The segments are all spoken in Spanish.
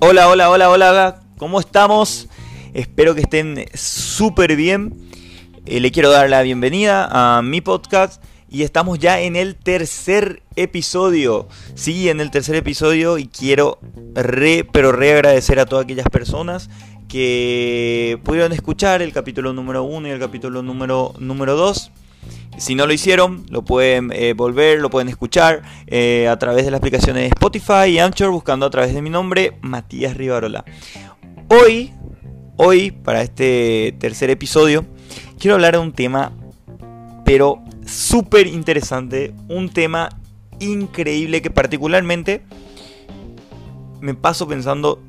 Hola, hola, hola, hola, ¿cómo estamos? Espero que estén súper bien. Eh, le quiero dar la bienvenida a mi podcast y estamos ya en el tercer episodio. Sí, en el tercer episodio y quiero re, pero re agradecer a todas aquellas personas que pudieron escuchar el capítulo número 1 y el capítulo número 2. Si no lo hicieron, lo pueden eh, volver, lo pueden escuchar eh, a través de las aplicaciones Spotify y Anchor, buscando a través de mi nombre, Matías Rivarola. Hoy, hoy, para este tercer episodio, quiero hablar de un tema, pero súper interesante, un tema increíble que particularmente me paso pensando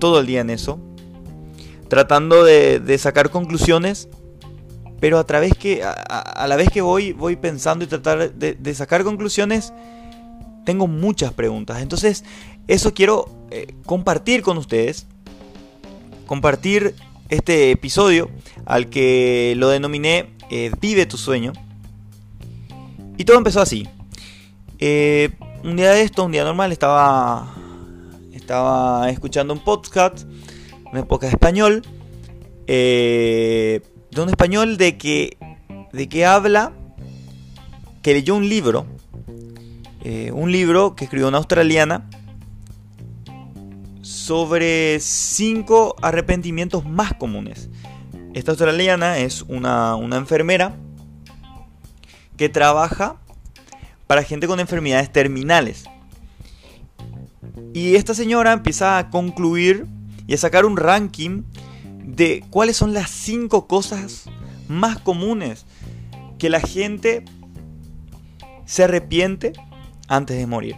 todo el día en eso, tratando de sacar conclusiones pero a través que a, la vez que voy voy pensando y tratar de, sacar conclusiones tengo muchas preguntas. Entonces eso quiero eh, compartir con ustedes compartir este episodio al que lo denominé eh, vive tu sueño. Y todo empezó así. Eh, un día de esto un día normal estaba estaba escuchando un podcast un podcast español eh, de un español de que, de que habla, que leyó un libro, eh, un libro que escribió una australiana sobre cinco arrepentimientos más comunes. Esta australiana es una, una enfermera que trabaja para gente con enfermedades terminales. Y esta señora empieza a concluir y a sacar un ranking de cuáles son las cinco cosas más comunes que la gente se arrepiente antes de morir.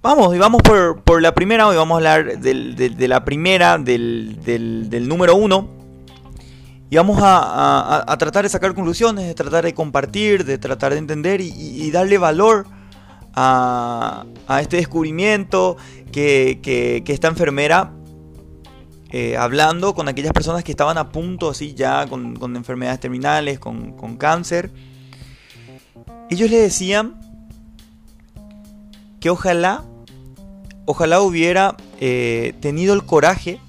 Vamos, y vamos por, la primera, hoy vamos a hablar de la primera, del, número uno. Y vamos a, tratar de sacar conclusiones, de tratar de compartir, de tratar de entender y, darle valor a, este descubrimiento que, que esta enfermera eh, hablando con aquellas personas que estaban a punto, así ya con, enfermedades terminales, con, cáncer. Ellos le decían que ojalá, ojalá hubiera eh, tenido el coraje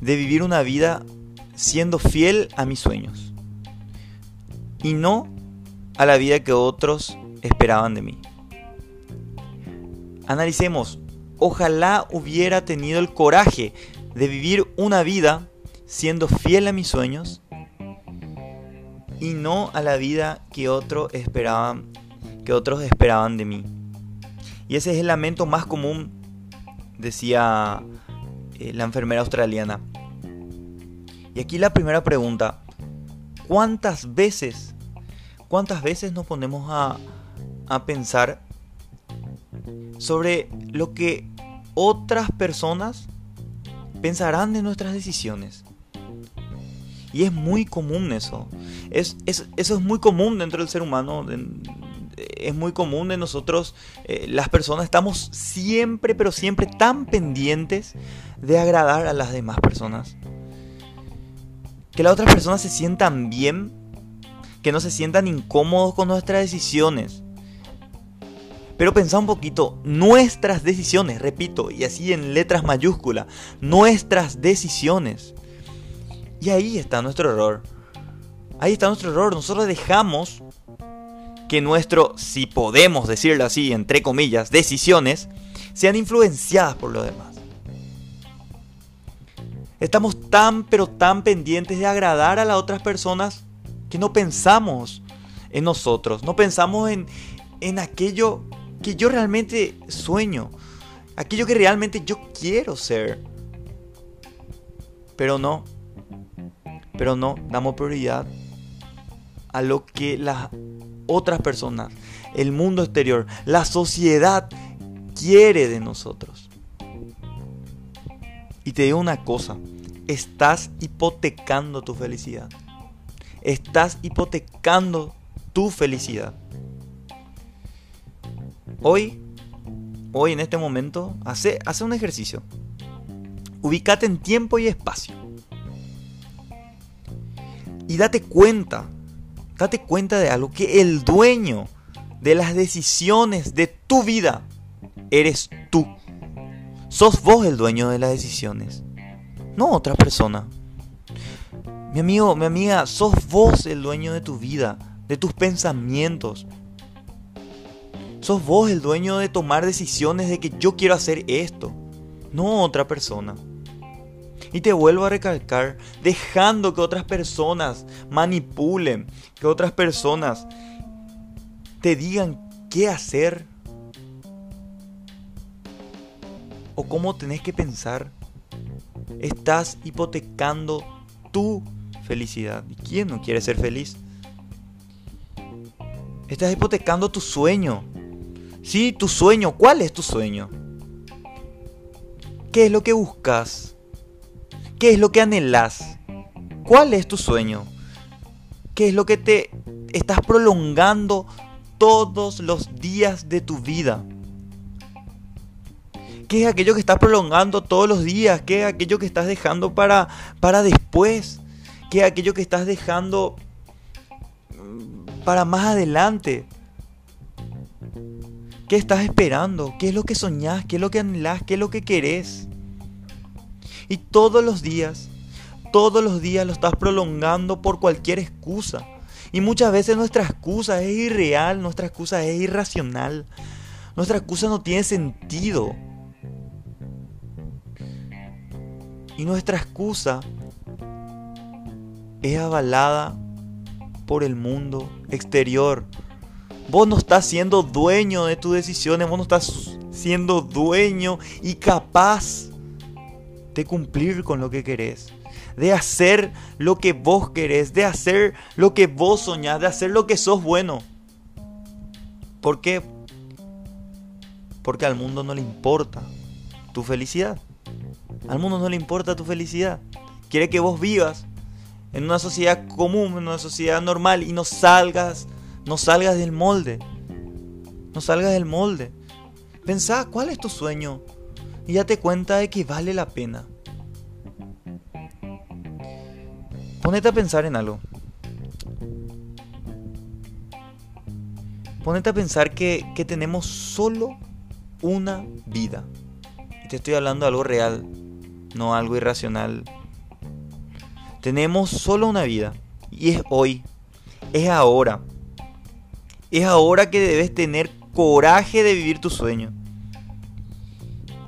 de vivir una vida siendo fiel a mis sueños y no a la vida que otros esperaban de mí. Analicemos, ojalá hubiera tenido el coraje de vivir una vida siendo fiel a mis sueños y no a la vida que otros esperaban que otros esperaban de mí. Y ese es el lamento más común, decía eh, la enfermera australiana. Y aquí la primera pregunta, ¿cuántas veces, cuántas veces nos ponemos a, a pensar sobre lo que otras personas pensarán de nuestras decisiones. Y es muy común eso. Es, eso es muy común dentro del ser humano. Es muy común de nosotros, eh, las personas, estamos siempre, pero siempre tan pendientes de agradar a las demás personas. Que las otras personas se sientan bien, que no se sientan incómodos con nuestras decisiones. Pero pensá un poquito, nuestras decisiones, repito, y así en letras mayúsculas, nuestras decisiones. Y ahí está nuestro error. Ahí está nuestro error. Nosotros dejamos que nuestro, si podemos decirlo así, entre comillas, decisiones, sean influenciadas por lo demás. Estamos tan pero tan pendientes de agradar a las otras personas que no pensamos en nosotros, no pensamos en, en aquello que yo realmente sueño, aquello que realmente yo quiero ser. Pero no, pero no, damos prioridad a lo que las otras personas, el mundo exterior, la sociedad quiere de nosotros. Y te digo una cosa, estás hipotecando tu felicidad. Estás hipotecando tu felicidad. Hoy, hoy en este momento, hace, hace un ejercicio. Ubícate en tiempo y espacio. Y date cuenta, date cuenta de algo, que el dueño de las decisiones de tu vida eres tú. Sos vos el dueño de las decisiones, no otra persona. Mi amigo, mi amiga, sos vos el dueño de tu vida, de tus pensamientos. Sos vos el dueño de tomar decisiones de que yo quiero hacer esto, no otra persona. Y te vuelvo a recalcar, dejando que otras personas manipulen, que otras personas te digan qué hacer o cómo tenés que pensar, estás hipotecando tu felicidad. ¿Y quién no quiere ser feliz? Estás hipotecando tu sueño. Sí, tu sueño. ¿Cuál es tu sueño? ¿Qué es lo que buscas? ¿Qué es lo que anhelas? ¿Cuál es tu sueño? ¿Qué es lo que te estás prolongando todos los días de tu vida? ¿Qué es aquello que estás prolongando todos los días? ¿Qué es aquello que estás dejando para, para después? ¿Qué es aquello que estás dejando mm, para más adelante? ¿Qué estás esperando? ¿Qué es lo que soñás? ¿Qué es lo que anhelás? ¿Qué es lo que querés? Y todos los días, todos los días lo estás prolongando por cualquier excusa. Y muchas veces nuestra excusa es irreal, nuestra excusa es irracional. Nuestra excusa no tiene sentido. Y nuestra excusa es avalada por el mundo exterior. Vos no estás siendo dueño de tus decisiones, vos no estás siendo dueño y capaz de cumplir con lo que querés, de hacer lo que vos querés, de hacer lo que vos soñás, de hacer lo que sos bueno. ¿Por qué? Porque al mundo no le importa tu felicidad. Al mundo no le importa tu felicidad. Quiere que vos vivas en una sociedad común, en una sociedad normal y no salgas, no salgas del molde. No salgas del molde. Pensá, ¿cuál es tu sueño? Y date cuenta de que vale la pena. Ponete a pensar en algo. Ponete a pensar que, que tenemos solo una vida. Y te estoy hablando de algo real, no algo irracional. Tenemos solo una vida y es hoy, es ahora. Es ahora que debes tener coraje de vivir tu sueño.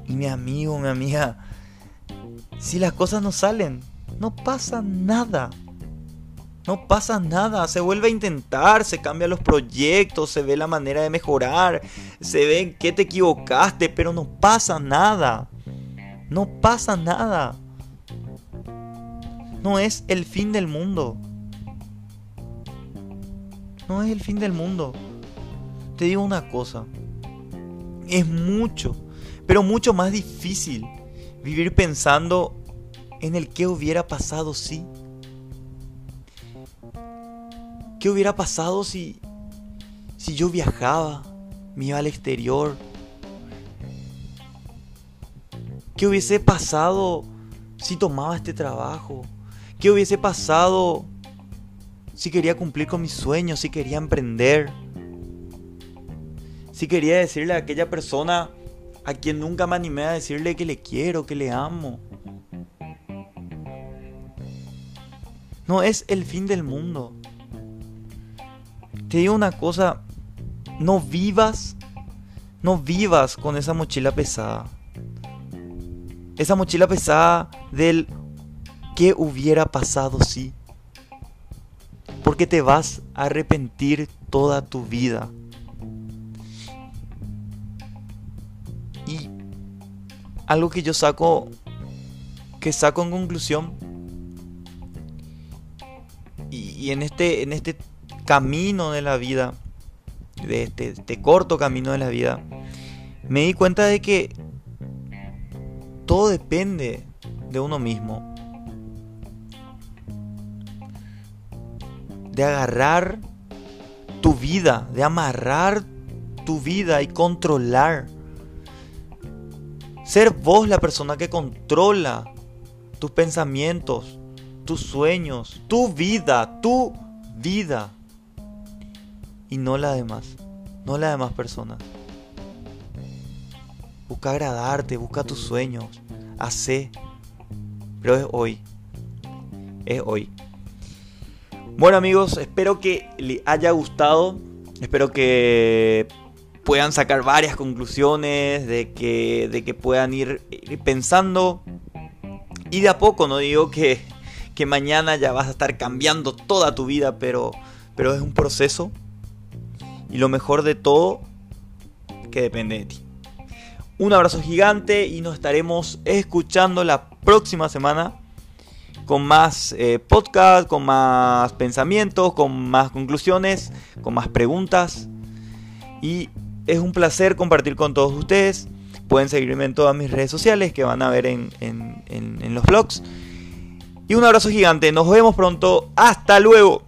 Y mi amigo, mi amiga, si las cosas no salen, no pasa nada. No pasa nada, se vuelve a intentar, se cambian los proyectos, se ve la manera de mejorar, se ve en qué te equivocaste, pero no pasa nada. No pasa nada. No es el fin del mundo. No es el fin del mundo. Te digo una cosa. Es mucho, pero mucho más difícil vivir pensando en el que hubiera pasado si. ¿Qué hubiera pasado si si yo viajaba, me iba al exterior, ¿Qué hubiese pasado si tomaba este trabajo? ¿Qué hubiese pasado si quería cumplir con mis sueños, si quería emprender? Si quería decirle a aquella persona a quien nunca me animé a decirle que le quiero, que le amo. No es el fin del mundo. Te digo una cosa, no vivas, no vivas con esa mochila pesada esa mochila pesada del qué hubiera pasado si. Porque te vas a arrepentir toda tu vida. Y algo que yo saco, que saco en conclusión, y, en, este, en este camino de la vida, de este, este corto camino de la vida, me di cuenta de que todo depende de uno mismo. De agarrar tu vida, de amarrar tu vida y controlar. Ser vos la persona que controla tus pensamientos, tus sueños, tu vida, tu vida. Y no la demás. no las demás personas. Busca agradarte, busca tus sueños, hace. Pero es hoy. Es hoy. Bueno amigos, espero que les haya gustado. Espero que puedan sacar varias conclusiones, de que, de que puedan ir, pensando. Y de a poco, no digo que, que mañana ya vas a estar cambiando toda tu vida, pero, pero es un proceso. Y lo mejor de todo, que depende de ti. Un abrazo gigante y nos estaremos escuchando la próxima semana con más eh, podcast, con más pensamientos, con más conclusiones, con más preguntas. Y es un placer compartir con todos ustedes. Pueden seguirme en todas mis redes sociales que van a ver en, en los blogs. Y un abrazo gigante. Nos vemos pronto. Hasta luego.